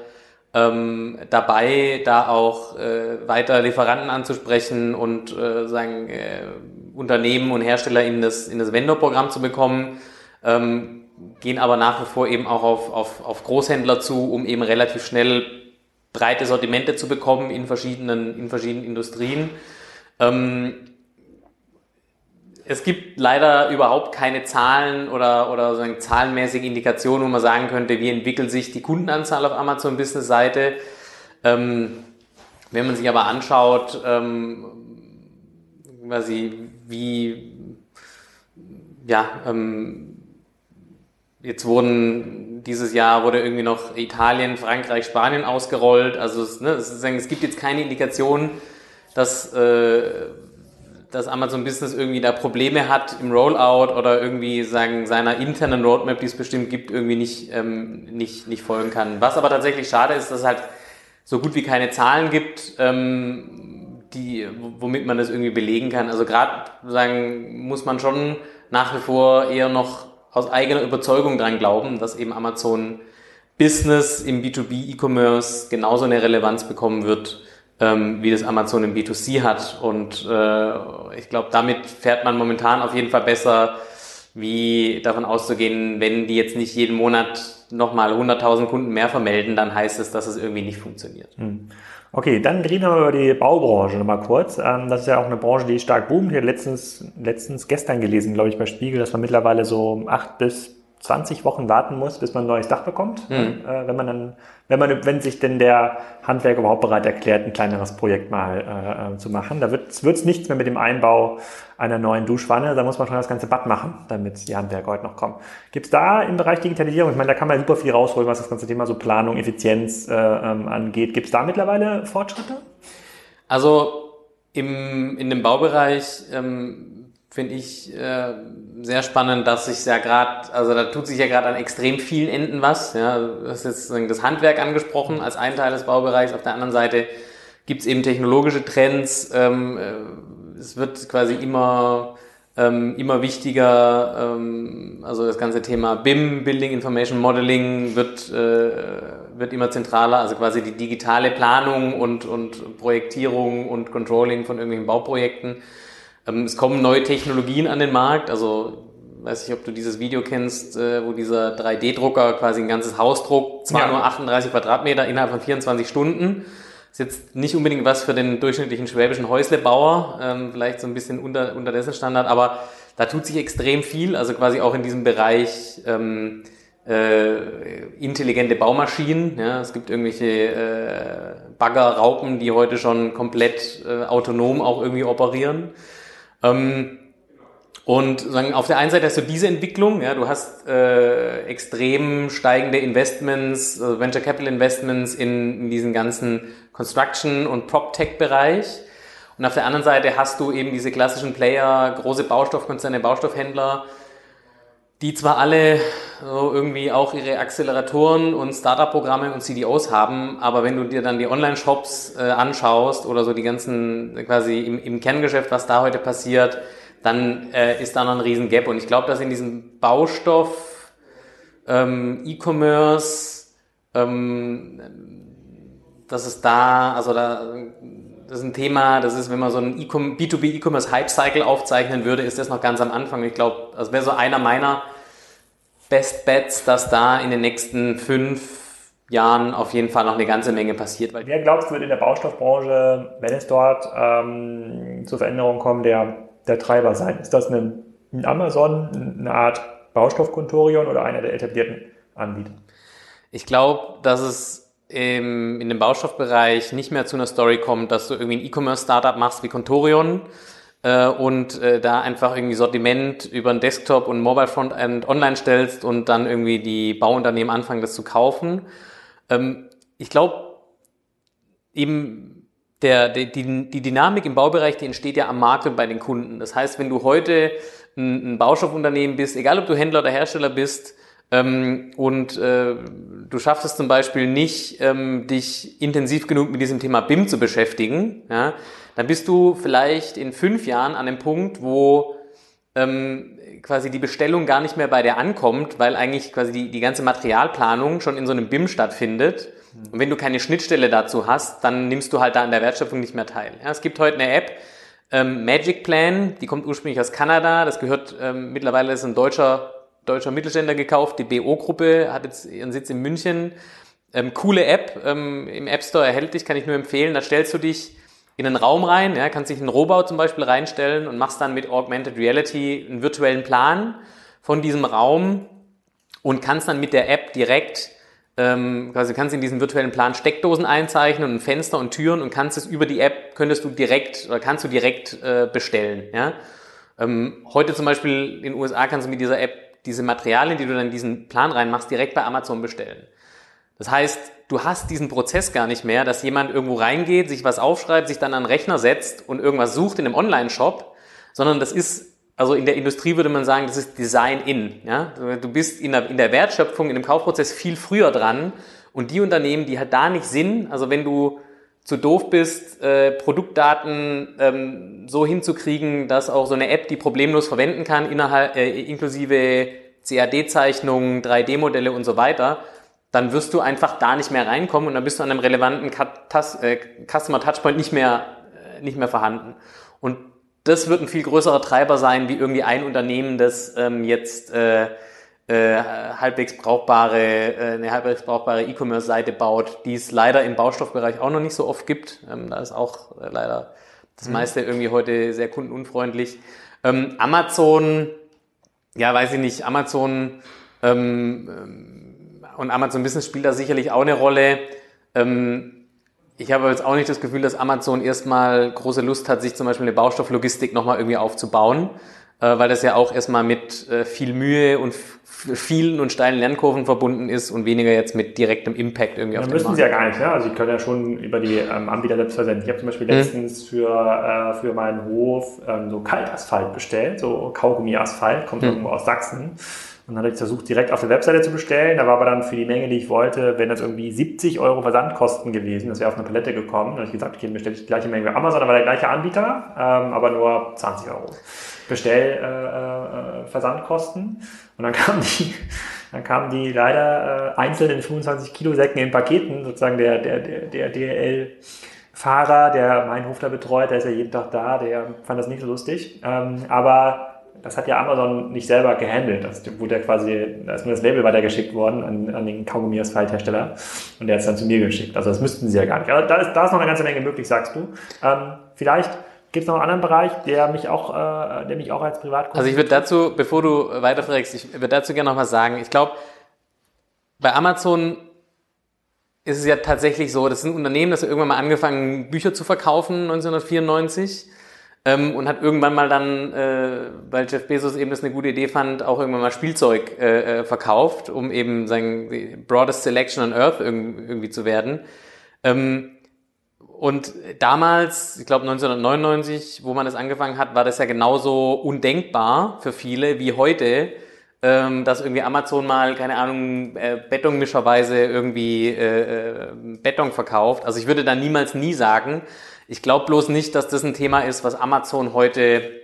ähm, dabei, da auch äh, weiter Lieferanten anzusprechen und äh, sagen, äh, Unternehmen und Hersteller in das, in das Vendor-Programm zu bekommen, ähm, gehen aber nach wie vor eben auch auf, auf, auf Großhändler zu, um eben relativ schnell breite Sortimente zu bekommen in verschiedenen, in verschiedenen Industrien. Ähm, es gibt leider überhaupt keine Zahlen oder, oder so zahlenmäßige Indikation, wo man sagen könnte, wie entwickelt sich die Kundenanzahl auf Amazon Business Seite. Ähm, wenn man sich aber anschaut, ähm, quasi wie, ja, ähm, jetzt wurden dieses Jahr wurde irgendwie noch Italien, Frankreich, Spanien ausgerollt. Also es, ne, es, gibt jetzt keine Indikation, dass äh, dass Amazon Business irgendwie da Probleme hat im Rollout oder irgendwie sagen seiner internen Roadmap, die es bestimmt gibt, irgendwie nicht, ähm, nicht, nicht folgen kann. Was aber tatsächlich schade ist, dass es halt so gut wie keine Zahlen gibt, ähm, die, womit man das irgendwie belegen kann. Also gerade sagen, muss man schon nach wie vor eher noch aus eigener Überzeugung dran glauben, dass eben Amazon Business im B2B E-Commerce genauso eine Relevanz bekommen wird ähm, wie das Amazon im B2C hat. Und äh, ich glaube, damit fährt man momentan auf jeden Fall besser, wie davon auszugehen, wenn die jetzt nicht jeden Monat nochmal 100.000 Kunden mehr vermelden, dann heißt es, dass es irgendwie nicht funktioniert. Hm. Okay, dann reden wir über die Baubranche nochmal kurz. Ähm, das ist ja auch eine Branche, die stark boomt. Ich habe letztens, letztens gestern gelesen, glaube ich, bei Spiegel, dass man mittlerweile so acht bis 20 Wochen warten muss, bis man ein neues Dach bekommt. Mhm. Äh, wenn man dann, wenn man, wenn sich denn der Handwerker überhaupt bereit erklärt, ein kleineres Projekt mal äh, äh zu machen. Da wird es nichts mehr mit dem Einbau einer neuen Duschwanne. Da muss man schon das ganze Bad machen, damit die Handwerker heute noch kommen. Gibt es da im Bereich Digitalisierung, ich meine, da kann man super viel rausholen, was das ganze Thema so Planung, Effizienz äh, ähm, angeht. Gibt es da mittlerweile Fortschritte? Also im, in dem Baubereich ähm, finde ich äh, sehr spannend, dass sich ja gerade, also da tut sich ja gerade an extrem vielen Enden was. Ja, du hast jetzt das Handwerk angesprochen als ein Teil des Baubereichs. Auf der anderen Seite gibt es eben technologische Trends. Ähm, äh, es wird quasi immer ähm, immer wichtiger. Ähm, also das ganze Thema BIM, Building Information Modeling, wird äh, wird immer zentraler. Also quasi die digitale Planung und und Projektierung und Controlling von irgendwelchen Bauprojekten es kommen neue Technologien an den Markt, also weiß nicht, ob du dieses Video kennst, äh, wo dieser 3D-Drucker quasi ein ganzes Haus druckt, zwar ja. nur 38 Quadratmeter innerhalb von 24 Stunden. Ist jetzt nicht unbedingt was für den durchschnittlichen schwäbischen Häuslebauer, ähm, vielleicht so ein bisschen unter, unter dessen Standard, aber da tut sich extrem viel, also quasi auch in diesem Bereich ähm, äh, intelligente Baumaschinen. Ja, es gibt irgendwelche äh, Bagger, Raupen, die heute schon komplett äh, autonom auch irgendwie operieren. Ähm, Und sagen, auf der einen Seite hast du diese Entwicklung, ja, du hast äh, extrem steigende Investments, äh, Venture Capital Investments in, in diesen ganzen Construction- und Prop-Tech-Bereich. Und auf der anderen Seite hast du eben diese klassischen Player, große Baustoffkonzerne, Baustoffhändler, die zwar alle so irgendwie auch ihre Acceleratoren und Startup-Programme und CDOs haben, aber wenn du dir dann die Online-Shops äh, anschaust oder so die ganzen quasi im, im Kerngeschäft, was da heute passiert, dann äh, ist da noch ein riesen Gap. Und ich glaube, dass in diesem Baustoff, ähm, E-Commerce, ähm, dass es da, also da, das ist ein Thema, das ist, wenn man so einen B2B E-Commerce Hype Cycle aufzeichnen würde, ist das noch ganz am Anfang. Ich glaube, das wäre so einer meiner Best Bets, dass da in den nächsten fünf Jahren auf jeden Fall noch eine ganze Menge passiert. Wer glaubst du, wird in der Baustoffbranche, wenn es dort ähm, zu Veränderungen kommt, der der Treiber sein? Ist das ein, ein Amazon, eine Art Baustoffkontorion oder einer der etablierten Anbieter? Ich glaube, dass es im, in dem Baustoffbereich nicht mehr zu einer Story kommt, dass du irgendwie ein E-Commerce-Startup machst wie Contorion äh, und äh, da einfach irgendwie Sortiment über ein Desktop und Mobile Frontend online stellst und dann irgendwie die Bauunternehmen anfangen, das zu kaufen. Ähm, ich glaube, eben der, die, die, die Dynamik im Baubereich, die entsteht ja am Markt und bei den Kunden. Das heißt, wenn du heute ein, ein Baustoffunternehmen bist, egal ob du Händler oder Hersteller bist, ähm, und äh, du schaffst es zum Beispiel nicht, ähm, dich intensiv genug mit diesem Thema BIM zu beschäftigen, ja, dann bist du vielleicht in fünf Jahren an dem Punkt, wo ähm, quasi die Bestellung gar nicht mehr bei dir ankommt, weil eigentlich quasi die, die ganze Materialplanung schon in so einem BIM stattfindet und wenn du keine Schnittstelle dazu hast, dann nimmst du halt da an der Wertschöpfung nicht mehr teil. Ja, es gibt heute eine App, ähm, Magic Plan, die kommt ursprünglich aus Kanada. Das gehört ähm, mittlerweile ist ein deutscher deutscher Mittelständler gekauft. Die BO-Gruppe hat jetzt ihren Sitz in München. Ähm, coole App ähm, im App Store erhältlich, kann ich nur empfehlen. Da stellst du dich in einen Raum rein, ja, kannst dich einen Rohbau zum Beispiel reinstellen und machst dann mit Augmented Reality einen virtuellen Plan von diesem Raum und kannst dann mit der App direkt ähm, quasi kannst in diesen virtuellen Plan Steckdosen einzeichnen und Fenster und Türen und kannst es über die App, könntest du direkt oder kannst du direkt äh, bestellen. Ja? Ähm, heute zum Beispiel in den USA kannst du mit dieser App diese Materialien, die du dann in diesen Plan reinmachst, direkt bei Amazon bestellen. Das heißt, du hast diesen Prozess gar nicht mehr, dass jemand irgendwo reingeht, sich was aufschreibt, sich dann an den Rechner setzt und irgendwas sucht in einem Online-Shop, sondern das ist also in der Industrie würde man sagen, das ist Design in. Ja? Du bist in der, in der Wertschöpfung, in dem Kaufprozess viel früher dran. Und die Unternehmen, die halt da nicht sind, also wenn du zu doof bist, äh, Produktdaten ähm, so hinzukriegen, dass auch so eine App die problemlos verwenden kann, innerhalb, äh, inklusive CAD-Zeichnungen, 3D-Modelle und so weiter, dann wirst du einfach da nicht mehr reinkommen und dann bist du an einem relevanten äh, Customer Touchpoint nicht mehr, äh, nicht mehr vorhanden. Und das wird ein viel größerer Treiber sein, wie irgendwie ein Unternehmen, das ähm, jetzt äh, äh, halbwegs brauchbare, äh, eine halbwegs brauchbare E-Commerce-Seite baut, die es leider im Baustoffbereich auch noch nicht so oft gibt. Ähm, da ist auch äh, leider das mhm. meiste irgendwie heute sehr kundenunfreundlich. Ähm, Amazon, ja, weiß ich nicht, Amazon ähm, ähm und Amazon Business spielt da sicherlich auch eine Rolle. Ähm, ich habe jetzt auch nicht das Gefühl, dass Amazon erstmal große Lust hat, sich zum Beispiel eine Baustofflogistik nochmal irgendwie aufzubauen, weil das ja auch erstmal mit äh, viel Mühe und vielen und steilen Lernkurven verbunden ist und weniger jetzt mit direktem Impact irgendwie auf den müssen Markt. sie ja gar nicht, ne? Also sie können ja schon über die ähm, Anbieter selbst versenden. Ich habe zum Beispiel mhm. letztens für, äh, für meinen Hof ähm, so Kaltasphalt bestellt, so Kaugummi-Asphalt, kommt mhm. irgendwo aus Sachsen. Und dann habe ich versucht, direkt auf der Webseite zu bestellen. Da war aber dann für die Menge, die ich wollte, wenn das irgendwie 70 Euro Versandkosten gewesen. Das wäre auf eine Palette gekommen. Dann habe ich gesagt, okay, bestelle ich die gleiche Menge bei Amazon, aber der gleiche Anbieter, ähm, aber nur 20 Euro. Bestell äh, äh, Versandkosten. Und dann kamen die, dann kamen die leider äh, einzeln in 25 Kilo Säcken in Paketen, sozusagen der, der, der, der DL Fahrer, der meinen Hof da betreut, der ist ja jeden Tag da, der fand das nicht so lustig. Ähm, aber das hat ja Amazon nicht selber gehandelt. Das wurde ja quasi, da ist nur das Label weitergeschickt worden an, an den Kaugummi-Asphalt-Hersteller und der hat es dann zu mir geschickt. Also das müssten sie ja gar nicht. Aber da ist, da ist noch eine ganze Menge möglich, sagst du. Ähm, vielleicht gibt es noch einen anderen Bereich, der mich auch, äh, der mich auch als Privatkunde. Also ich würde dazu, bevor du weiterfragst, ich würde dazu gerne noch was sagen. Ich glaube, bei Amazon ist es ja tatsächlich so, das ist ein Unternehmen, das hat irgendwann mal angefangen, Bücher zu verkaufen, 1994 ähm, und hat irgendwann mal dann, äh, weil Jeff Bezos eben das eine gute Idee fand, auch irgendwann mal Spielzeug äh, äh verkauft, um eben sein broadest selection on Earth irgendwie zu werden. Ähm, und damals, ich glaube 1999, wo man das angefangen hat, war das ja genauso undenkbar für viele wie heute, ähm, dass irgendwie Amazon mal, keine Ahnung, äh, Betonmischerweise irgendwie äh, äh, Beton verkauft. Also ich würde da niemals nie sagen. Ich glaube bloß nicht, dass das ein Thema ist, was Amazon heute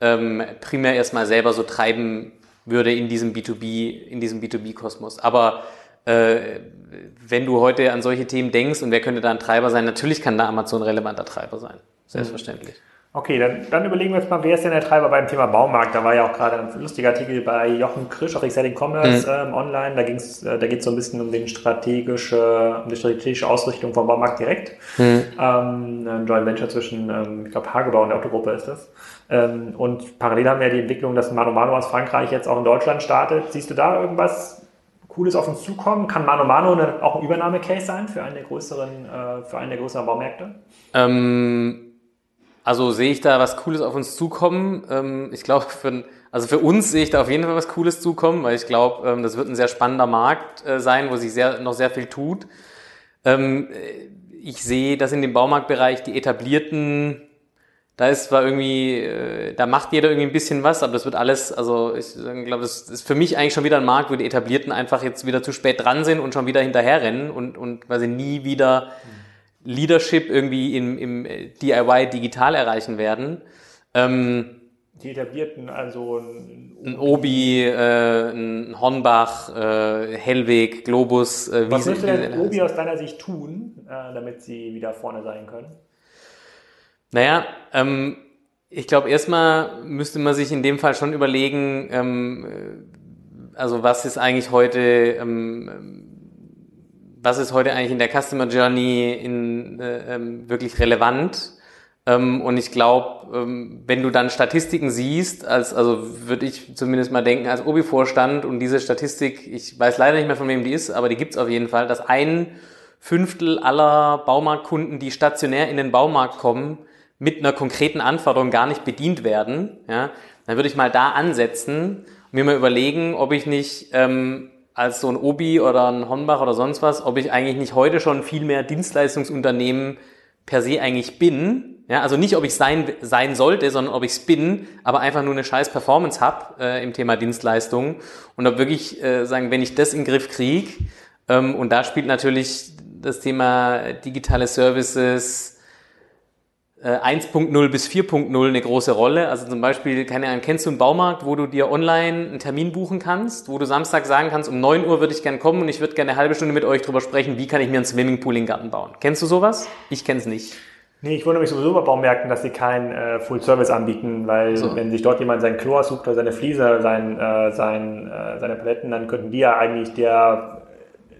ähm, primär erstmal selber so treiben würde in diesem B2B, in diesem B2B-Kosmos. Aber äh, wenn du heute an solche Themen denkst und wer könnte da ein Treiber sein, natürlich kann da Amazon relevanter Treiber sein. Selbstverständlich. Okay, dann, dann überlegen wir jetzt mal, wer ist denn der Treiber beim Thema Baumarkt? Da war ja auch gerade ein lustiger Artikel bei Jochen Krisch auf Exciting Commerce mhm. ähm, online. Da, ging's, äh, da geht es so ein bisschen um, den strategische, um die strategische Ausrichtung vom Baumarkt direkt. Mhm. Ähm, ein Joint Venture zwischen, ähm, ich glaube, Hagebau und der Autogruppe ist das. Ähm, und parallel haben wir die Entwicklung, dass Mano Mano aus Frankreich jetzt auch in Deutschland startet. Siehst du da irgendwas Cooles auf uns zukommen? Kann Mano Mano eine, auch ein Übernahmecase sein für einen der größeren, äh, für einen der größeren Baumärkte? Also sehe ich da was Cooles auf uns zukommen? Ähm, ich glaube, für, also für uns sehe ich da auf jeden Fall was Cooles zukommen, weil ich glaube, ähm, das wird ein sehr spannender Markt äh, sein, wo sich sehr, noch sehr viel tut. Ähm, ich sehe, dass in dem Baumarktbereich die etablierten da ist zwar irgendwie, äh, da macht jeder irgendwie ein bisschen was, aber das wird alles, also ich glaube, das ist für mich eigentlich schon wieder ein Markt, wo die Etablierten einfach jetzt wieder zu spät dran sind und schon wieder hinterherrennen und, und quasi nie wieder Leadership irgendwie im, im DIY digital erreichen werden. Ähm, die etablierten, also ein, ein Obi, äh, ein Hornbach, äh, Hellweg, Globus. Äh, Was müsste denn Obi aus deiner Sicht tun, äh, damit sie wieder vorne sein können? Naja, ähm, ich glaube, erstmal müsste man sich in dem Fall schon überlegen, ähm, äh, also was ist eigentlich heute, ähm, was ist heute eigentlich in der Customer Journey in, äh, ähm, wirklich relevant? Ähm, und ich glaube, ähm, wenn du dann Statistiken siehst, als, also würde ich zumindest mal denken, als Obi-Vorstand und diese Statistik, ich weiß leider nicht mehr von wem die ist, aber die gibt's auf jeden Fall, dass ein Fünftel aller Baumarktkunden, die stationär in den Baumarkt kommen, mit einer konkreten Anforderung gar nicht bedient werden, ja, dann würde ich mal da ansetzen und mir mal überlegen, ob ich nicht ähm, als so ein Obi oder ein Hornbach oder sonst was, ob ich eigentlich nicht heute schon viel mehr Dienstleistungsunternehmen per se eigentlich bin. Ja, also nicht, ob ich sein, sein sollte, sondern ob ich es bin, aber einfach nur eine scheiß Performance habe äh, im Thema Dienstleistungen. Und ob wirklich äh, sagen, wenn ich das in den Griff kriege, ähm, und da spielt natürlich das Thema digitale Services, 1.0 äh, bis 4.0 eine große Rolle. Also zum Beispiel, keine Ahnung, kennst du einen Baumarkt, wo du dir online einen Termin buchen kannst, wo du Samstag sagen kannst, um 9 Uhr würde ich gerne kommen und ich würde gerne eine halbe Stunde mit euch drüber sprechen, wie kann ich mir einen Swimmingpool in den Garten bauen. Kennst du sowas? Ich kenn's nicht. Nee, ich wundere mich sowieso bei Baumärkten, dass sie kein äh, Full Service anbieten, weil so. wenn sich dort jemand sein Chlor sucht oder seine Fliese, sein, äh, sein, äh, seine Paletten, dann könnten die ja eigentlich der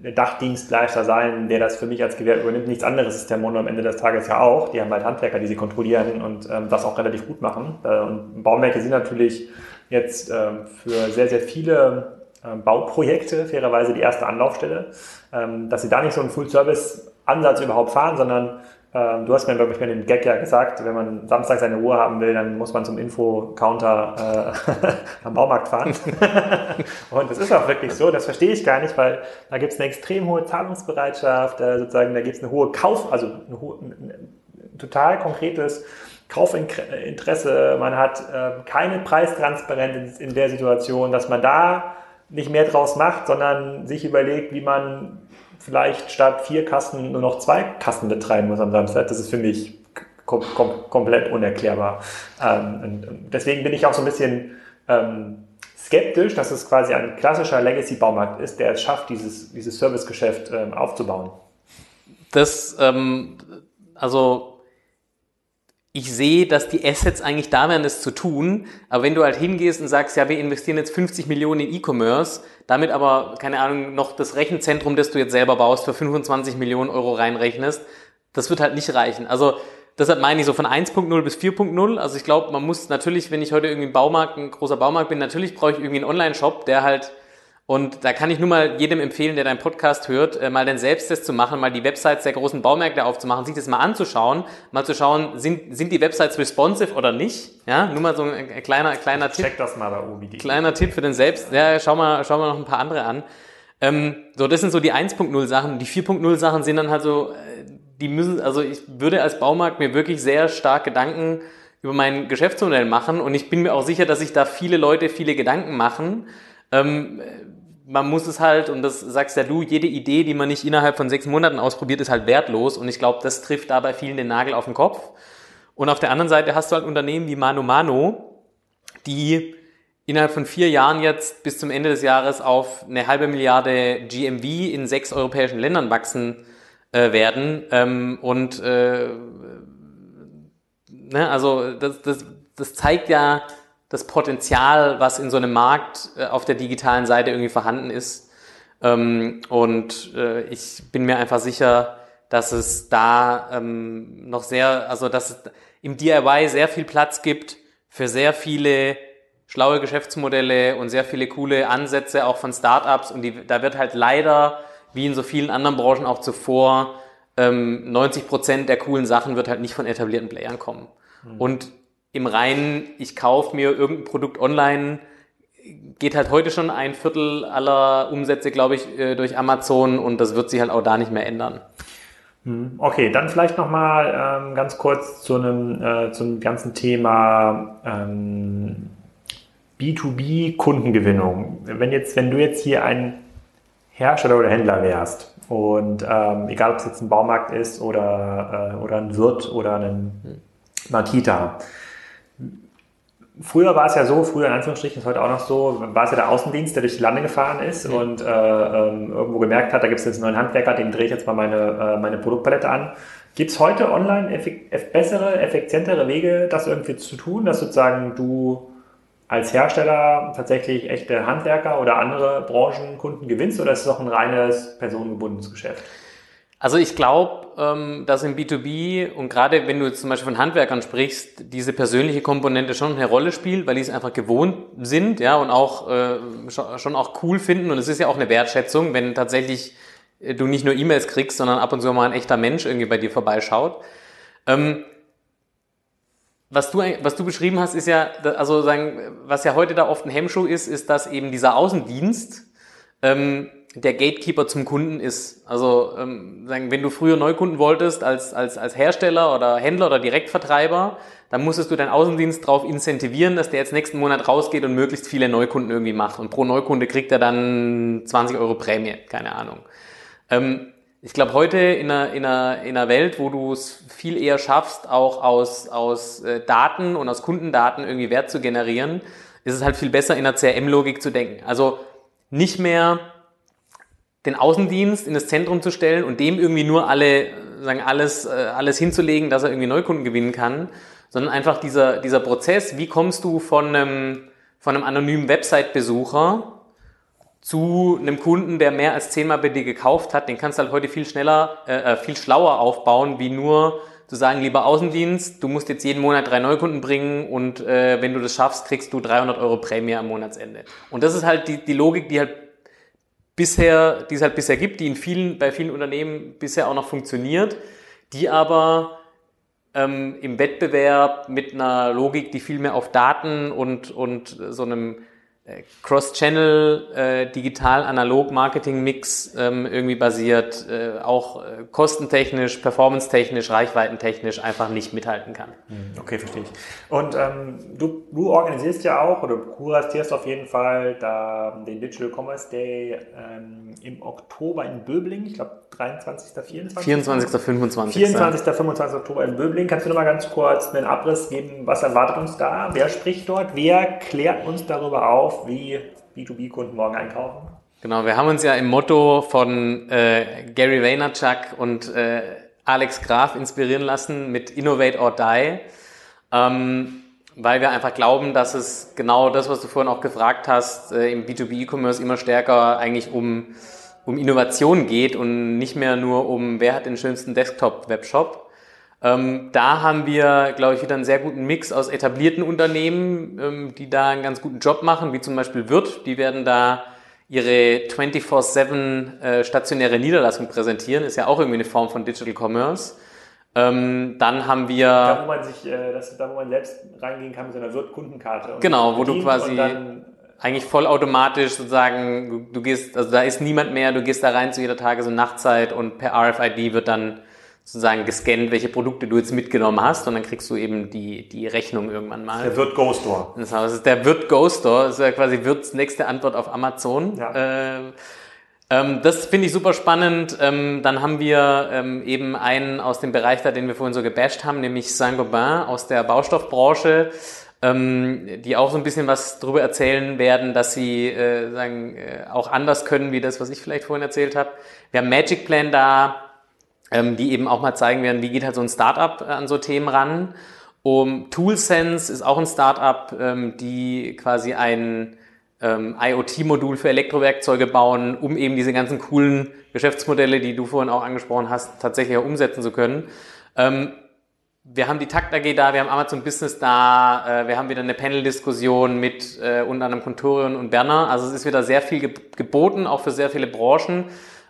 Dachdienstleister sein, der das für mich als Gewerbe übernimmt. Nichts anderes ist der Mono am Ende des Tages ja auch. Die haben halt Handwerker, die sie kontrollieren und ähm, das auch relativ gut machen. Äh, und Baumärkte sind natürlich jetzt ähm, für sehr, sehr viele ähm, Bauprojekte fairerweise die erste Anlaufstelle. Ähm, dass sie da nicht so einen Full-Service-Ansatz überhaupt fahren, sondern ähm, du hast mir, glaube ich, bei dem Gag ja gesagt, wenn man Samstag seine Ruhe haben will, dann muss man zum Info-Counter äh, am Baumarkt fahren. und das ist auch wirklich so, das verstehe ich gar nicht, weil da gibt es eine extrem hohe Zahlungsbereitschaft, äh, sozusagen, da gibt es eine hohe Kauf, also eine hohe, ein, ein total konkretes Kaufinteresse, man hat äh, keine Preistransparenz in, in der Situation, dass man da nicht mehr draus macht, sondern sich überlegt, wie man vielleicht statt vier Kassen nur noch zwei Kassen betreiben muss am Samstag. Das ist für mich kom kom komplett unerklärbar. Ähm, deswegen bin ich auch so ein bisschen ähm, skeptisch, dass es quasi ein klassischer Legacy-Baumarkt ist, der es schafft, dieses, dieses Servicegeschäft ähm, aufzubauen. Das, ähm, also ich sehe, dass die Assets eigentlich da wären, das zu tun. Aber wenn du halt hingehst und sagst, ja, wir investieren jetzt 50 Millionen in E-Commerce, damit aber, keine Ahnung, noch das Rechenzentrum, das du jetzt selber baust, für 25 Millionen Euro reinrechnest, das wird halt nicht reichen. Also deshalb meine ich so von 1.0 bis 4.0. Also ich glaube, man muss natürlich, wenn ich heute irgendwie ein Baumarkt, ein großer Baumarkt bin, natürlich brauche ich irgendwie einen Online-Shop, der halt Und da kann ich nur mal jedem empfehlen, der deinen Podcast hört, äh, mal den Selbsttest zu machen, mal die Websites der großen Baumärkte aufzumachen, sich das mal anzuschauen, mal zu schauen, sind, sind die Websites responsive oder nicht? Ja, nur mal so ein kleiner, kleiner Tipp. Check das mal bei OBD. Kleiner Tipp für den Selbst. Ja, schau mal, schau mal noch ein paar andere an. Ähm, so, das sind so die 1.0 Sachen. Die 4.0 Sachen sind dann halt so, äh, die müssen, also ich würde als Baumarkt mir wirklich sehr stark Gedanken über mein Geschäftsmodell machen und ich bin mir auch sicher, dass sich da viele Leute viele Gedanken machen. Ähm, man muss es halt, und das sagst ja du, jede Idee, die man nicht innerhalb von sechs Monaten ausprobiert, ist halt wertlos. Und ich glaube, das trifft da bei vielen den Nagel auf den Kopf. Und auf der anderen Seite hast du halt Unternehmen wie Mano Mano, die innerhalb von vier Jahren jetzt bis zum Ende des Jahres auf eine halbe Milliarde GMV in sechs europäischen Ländern wachsen äh, werden. Ähm, und äh, ne, also das, das, das zeigt ja, das Potenzial, was in so einem Markt äh, auf der digitalen Seite irgendwie vorhanden ist. Ähm, und äh, ich bin mir einfach sicher, dass es da ähm, noch sehr, also dass es im DIY sehr viel Platz gibt für sehr viele schlaue Geschäftsmodelle und sehr viele coole Ansätze auch von Startups und die, da wird halt leider, wie in so vielen anderen Branchen auch zuvor, ähm, 90 Prozent der coolen Sachen wird halt nicht von etablierten Playern kommen. Mhm. Und im reinen, ich kaufe mir irgendein Produkt online, geht halt heute schon ein Viertel aller Umsätze, glaube ich, äh, durch Amazon und das wird sich halt auch da nicht mehr ändern. Hm, okay, dann vielleicht nochmal ähm, ganz kurz zu einem, äh, zum ganzen Thema ähm, B2B-Kundengewinnung. Wenn jetzt, wenn du jetzt hier ein Hersteller oder Händler wärst und ähm, egal ob es jetzt ein Baumarkt ist oder, äh, oder ein Wirt oder ein hm. Früher war es ja so, früher in Anführungsstrichen ist heute auch noch so, war es ja der Außendienst, der durch die Lande gefahren ist mhm. und äh, ähm, irgendwo gemerkt hat, da gibt es jetzt einen neuen Handwerker, dem drehe ich jetzt mal meine, äh, meine Produktpalette an. Gibt es heute online effek bessere, effizientere Wege, das irgendwie zu tun, dass sozusagen du als Hersteller tatsächlich echte Handwerker oder andere Branchenkunden gewinnst oder ist es doch ein reines personengebundenes Geschäft? Also ich glaube, dass im B2B und gerade wenn du jetzt zum Beispiel von Handwerkern sprichst, diese persönliche Komponente schon eine Rolle spielt, weil die es einfach gewohnt sind, ja, und auch äh, schon auch cool finden. Und es ist ja auch eine Wertschätzung, wenn tatsächlich äh, du nicht nur E-Mails kriegst, sondern ab und zu mal ein echter Mensch irgendwie bei dir vorbeischaut. Ähm, was du, was du beschrieben hast, ist ja, also sagen, was ja heute da oft ein Hemmschuh ist, ist, dass eben dieser Außendienst ähm, der Gatekeeper zum Kunden ist. Also ähm, wenn du früher Neukunden wolltest als, als, als Hersteller oder Händler oder Direktvertreiber, dann musstest du deinen Außendienst darauf incentivieren, dass der jetzt nächsten Monat rausgeht und möglichst viele Neukunden irgendwie macht. Und pro Neukunde kriegt er dann 20 Euro Prämie, keine Ahnung. Ähm, ich glaube, heute in einer, in, einer, in einer Welt, wo du es viel eher schaffst, auch aus, aus äh, Daten und aus Kundendaten irgendwie Wert zu generieren, ist es halt viel besser, in einer CRM-Logik zu denken. Also nicht mehr den Außendienst in das Zentrum zu stellen und dem irgendwie nur alle, sagen, alles, äh, alles hinzulegen, dass er irgendwie Neukunden gewinnen kann, sondern einfach dieser, dieser Prozess, wie kommst du von einem, von einem anonymen Website-Besucher zu einem Kunden, der mehr als zehnmal bei dir gekauft hat, den kannst du halt heute viel schneller, äh, äh, viel schlauer aufbauen, wie nur zu sagen, lieber Außendienst, du musst jetzt jeden Monat drei Neukunden bringen und äh, wenn du das schaffst, kriegst du 300 Euro Prämie am Monatsende. Und das ist halt die, die Logik, die halt bisher, die es halt bisher gibt, die in vielen, bei vielen Unternehmen bisher auch noch funktioniert, die aber ähm, im Wettbewerb mit einer Logik, die viel mehr auf Daten und, und so einem Cross-Channel, äh, digital-analog-Marketing-Mix ähm, irgendwie basiert, äh, auch äh, kostentechnisch, performance-technisch, reichweitentechnisch einfach nicht mithalten kann. Hm, okay, verstehe ich. Und ähm, du, du organisierst ja auch oder kuratierst auf jeden Fall da den Digital Commerce Day ähm, im Oktober in Böbling, ich glaube 23., 24. 24., 25. 24., 25. Oktober in Böbling. Kannst du noch mal ganz kurz einen Abriss geben, was erwartet uns da? Wer spricht dort? Wer klärt uns darüber auf? Auf, wie B2B-Kunden morgen einkaufen? Genau, wir haben uns ja im Motto von äh, Gary Vaynerchuk und äh, Alex Graf inspirieren lassen mit Innovate or Die, ähm, weil wir einfach glauben, dass es genau das, was du vorhin auch gefragt hast, äh, im B2B-E-Commerce immer stärker eigentlich um, um Innovation geht und nicht mehr nur um, wer hat den schönsten Desktop-Webshop. Ähm, da haben wir, glaube ich, wieder einen sehr guten Mix aus etablierten Unternehmen, ähm, die da einen ganz guten Job machen, wie zum Beispiel Wirt. Die werden da ihre 24-7 äh, stationäre Niederlassung präsentieren. Ist ja auch irgendwie eine Form von Digital Commerce. Ähm, dann haben wir. Da, wo man sich, äh, das, da, wo man selbst reingehen kann mit so einer Wirt-Kundenkarte. Genau, wo du quasi eigentlich vollautomatisch sozusagen, du, du, gehst, also da ist niemand mehr, du gehst da rein zu jeder Tages- und Nachtzeit und per RFID wird dann sozusagen gescannt, welche Produkte du jetzt mitgenommen hast und dann kriegst du eben die, die Rechnung irgendwann mal. Der Wirt Go Store. Das ist der Wirt Go Store, das ist ja quasi Wirts nächste Antwort auf Amazon. Ja. Äh, ähm, das finde ich super spannend. Ähm, dann haben wir ähm, eben einen aus dem Bereich da, den wir vorhin so gebasht haben, nämlich Saint-Gobain aus der Baustoffbranche, ähm, die auch so ein bisschen was darüber erzählen werden, dass sie äh, sagen, äh, auch anders können, wie das, was ich vielleicht vorhin erzählt habe. Wir haben Magic Plan da, ähm, die eben auch mal zeigen werden, wie geht halt so ein Startup äh, an so Themen ran. Um, ToolSense ist auch ein Startup, ähm, die quasi ein ähm, IoT-Modul für Elektrowerkzeuge bauen, um eben diese ganzen coolen Geschäftsmodelle, die du vorhin auch angesprochen hast, tatsächlich auch umsetzen zu können. Ähm, wir haben die Takt AG da, wir haben Amazon Business da, äh, wir haben wieder eine Panel-Diskussion mit äh, unter anderem Contorion und Berner. Also es ist wieder sehr viel ge geboten, auch für sehr viele Branchen.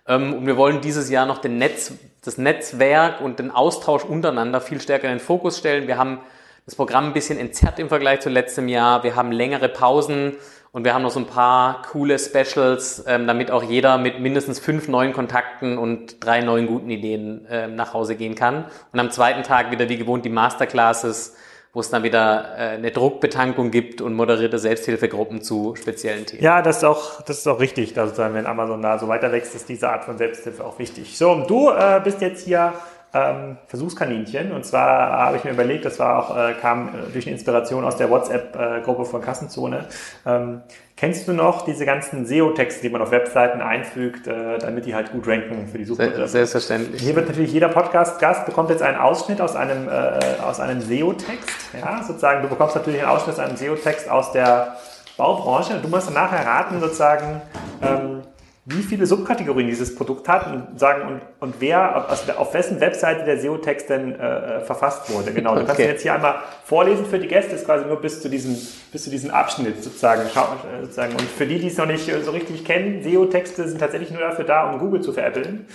Ähm, und wir wollen dieses Jahr noch den Netz, das Netzwerk und den Austausch untereinander viel stärker in den Fokus stellen. Wir haben das Programm ein bisschen entzerrt im Vergleich zu letztem Jahr. Wir haben längere Pausen und wir haben noch so ein paar coole Specials, ähm, damit auch jeder mit mindestens fünf neuen Kontakten und drei neuen guten Ideen ähm, nach Hause gehen kann. Und am zweiten Tag wieder wie gewohnt die Masterclasses, wo es dann wieder äh, eine Druckbetankung gibt und moderierte Selbsthilfegruppen zu speziellen Themen. Ja, das ist auch, das ist auch richtig, dass wenn Amazon da so weiter wächst, ist diese Art von Selbsthilfe auch wichtig. So, du äh, bist jetzt hier ähm, Versuchskaninchen. Und zwar habe ich mir überlegt, das war auch, äh, kam äh, durch eine Inspiration aus der WhatsApp-Gruppe von Kassenzone. Ähm, kennst du noch diese ganzen SEO-Texte, die man auf Webseiten einfügt, äh, damit die halt gut ranken für die Suchbegriffe? Selbstverständlich. Hier wird natürlich jeder Podcast-Gast bekommt jetzt einen Ausschnitt aus einem, äh, aus einem SEO-Text. Ja, sozusagen, du bekommst natürlich einen Ausschnitt aus einem SEO-Text aus der Baubranche. Du musst danach erraten, sozusagen, ähm, wie viele Subkategorien dieses Produkt hat und sagen und, und wer, also auf wessen Webseite der SEO-Text denn äh, äh, verfasst wurde. Genau. Du okay. kannst jetzt hier einmal vorlesen für die Gäste, ist quasi nur bis zu diesem, bis zu diesem Abschnitt sozusagen. Äh, sozusagen. Und für die, die es noch nicht äh, so richtig kennen, SEO-Texte sind tatsächlich nur dafür da, um Google zu veräppeln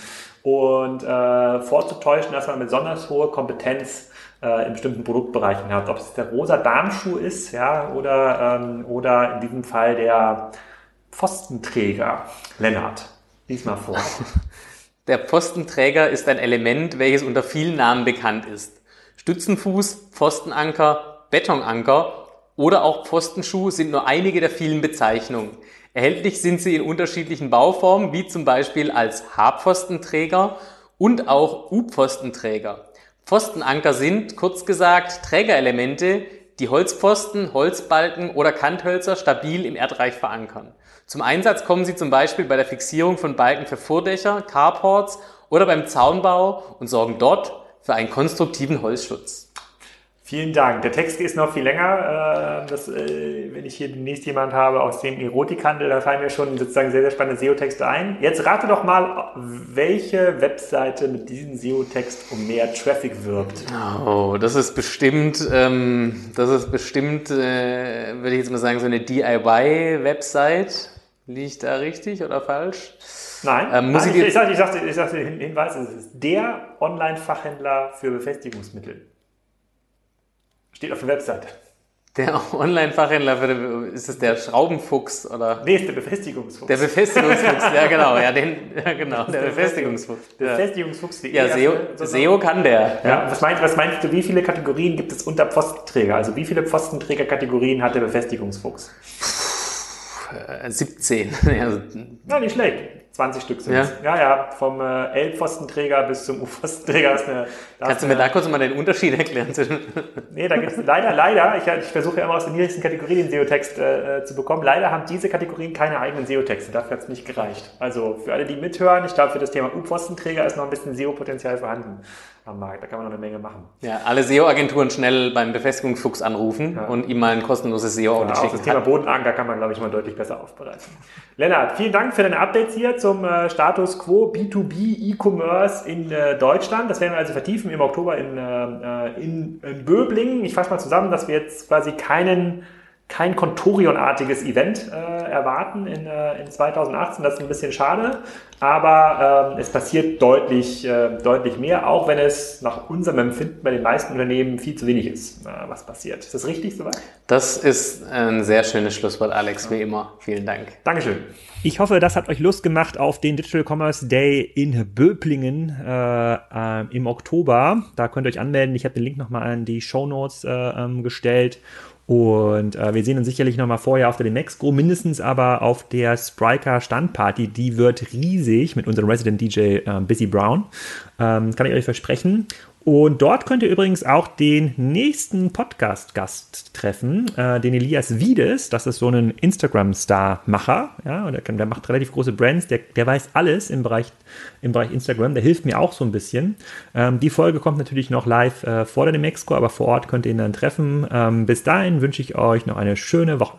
und äh, vorzutäuschen, dass man besonders hoher Kompetenz äh, in bestimmten Produktbereichen hat. Ob es der rosa Darmschuh ist, ja, oder, ähm, oder in diesem Fall der Pfostenträger. Lennart, lies mal vor. Der Pfostenträger ist ein Element, welches unter vielen Namen bekannt ist. Stützenfuß, Pfostenanker, Betonanker oder auch Pfostenschuh sind nur einige der vielen Bezeichnungen. Erhältlich sind sie in unterschiedlichen Bauformen, wie zum Beispiel als H-Pfostenträger und auch U-Pfostenträger. Pfostenanker sind, kurz gesagt, Trägerelemente, die Holzpfosten, Holzbalken oder Kanthölzer stabil im Erdreich verankern. Zum Einsatz kommen sie zum Beispiel bei der Fixierung von Balken für Vordächer, Carports oder beim Zaunbau und sorgen dort für einen konstruktiven Holzschutz. Vielen Dank. Der Text ist noch viel länger. Äh, das, äh, wenn ich hier demnächst jemand habe aus dem Erotikhandel, da fallen mir schon sozusagen sehr, sehr spannende SEO-Texte ein. Jetzt rate doch mal, welche Webseite mit diesem SEO-Text um mehr Traffic wirbt. Oh, das ist bestimmt, ähm, das ist bestimmt, äh, würde ich jetzt mal sagen, so eine DIY-Website. Liege ich da richtig oder falsch? Nein, ähm, muss Nein ich, ich, ich, sag, ich, sag, ich sag den Hinweis, es ist der Online-Fachhändler für Befestigungsmittel. Steht auf der Webseite. Der Online-Fachhändler, für, ist es der Schraubenfuchs oder? Nee, ist der Befestigungsfuchs. Der Befestigungsfuchs, ja genau, ja, den, ja genau, der, der Befestigungsfuchs. Befestigungsfuchs. Ja, SEO, SEO kann der. Ja. ja. was, meinst, was meinst du, wie viele Kategorien gibt es unter Pfostenträger? Also wie viele Pfostenträger-Kategorien hat der Befestigungsfuchs? 17. also, ja, nicht schlecht. 20 Stück sind. Ja? ja, ja, vom äh, L-Pfostenträger bis zum U-Pfostenträger ist eine. Kannst du mir da kurz mal den Unterschied erklären? nee, da gibt es leider, leider, ich, ich versuche ja immer aus den niedrigsten Kategorien den SEO-Text äh, zu bekommen. Leider haben diese Kategorien keine eigenen SEO-Texte. Dafür hat es nicht gereicht. Also für alle, die mithören, ich glaube, für das Thema U-Pfostenträger ist noch ein bisschen SEO-Potenzial vorhanden am Markt. Da kann man noch eine Menge machen. Ja, alle SEO-Agenturen schnell beim Befestigungsfuchs anrufen ja. und ihm mal ein kostenloses SEO-Audit ja, schicken. Das Thema Bodenanker kann man, glaube ich, mal deutlich besser aufbereiten. Lennart, vielen Dank für deine Updates hier zum äh, Status Quo B2B E-Commerce in äh, Deutschland. Das werden wir also vertiefen im Oktober in, äh, in, in Böblingen. Ich fasse mal zusammen, dass wir jetzt quasi keinen kein Contorion-artiges Event äh, erwarten in, äh, in 2018. Das ist ein bisschen schade, aber ähm, es passiert deutlich, äh, deutlich mehr, auch wenn es nach unserem Empfinden bei den meisten Unternehmen viel zu wenig ist, äh, was passiert. Ist das richtig soweit? Das ist ein sehr schönes Schlusswort, Alex, wie immer. Vielen Dank. Dankeschön. Ich hoffe, das hat euch Lust gemacht auf den Digital Commerce Day in Böblingen äh, äh, im Oktober. Da könnt ihr euch anmelden. Ich habe den Link nochmal an die Show Notes äh, ähm, gestellt. Und äh, wir sehen uns sicherlich nochmal vorher auf der Demexco, mindestens aber auf der Spriker Standparty. Die wird riesig mit unserem Resident DJ äh, Busy Brown. Ähm, kann ich euch versprechen. Und dort könnt ihr übrigens auch den nächsten Podcast-Gast treffen, äh, den Elias Wiedes. Das ist so ein Instagram-Star-Macher. Ja, der, der, macht relativ große Brands. Der, der weiß alles im Bereich, im Bereich Instagram. Der hilft mir auch so ein bisschen. Ähm, die Folge kommt natürlich noch live äh, vor der Demexco, aber vor Ort könnt ihr ihn dann treffen. Ähm, bis dahin wünsche ich euch noch eine schöne Woche.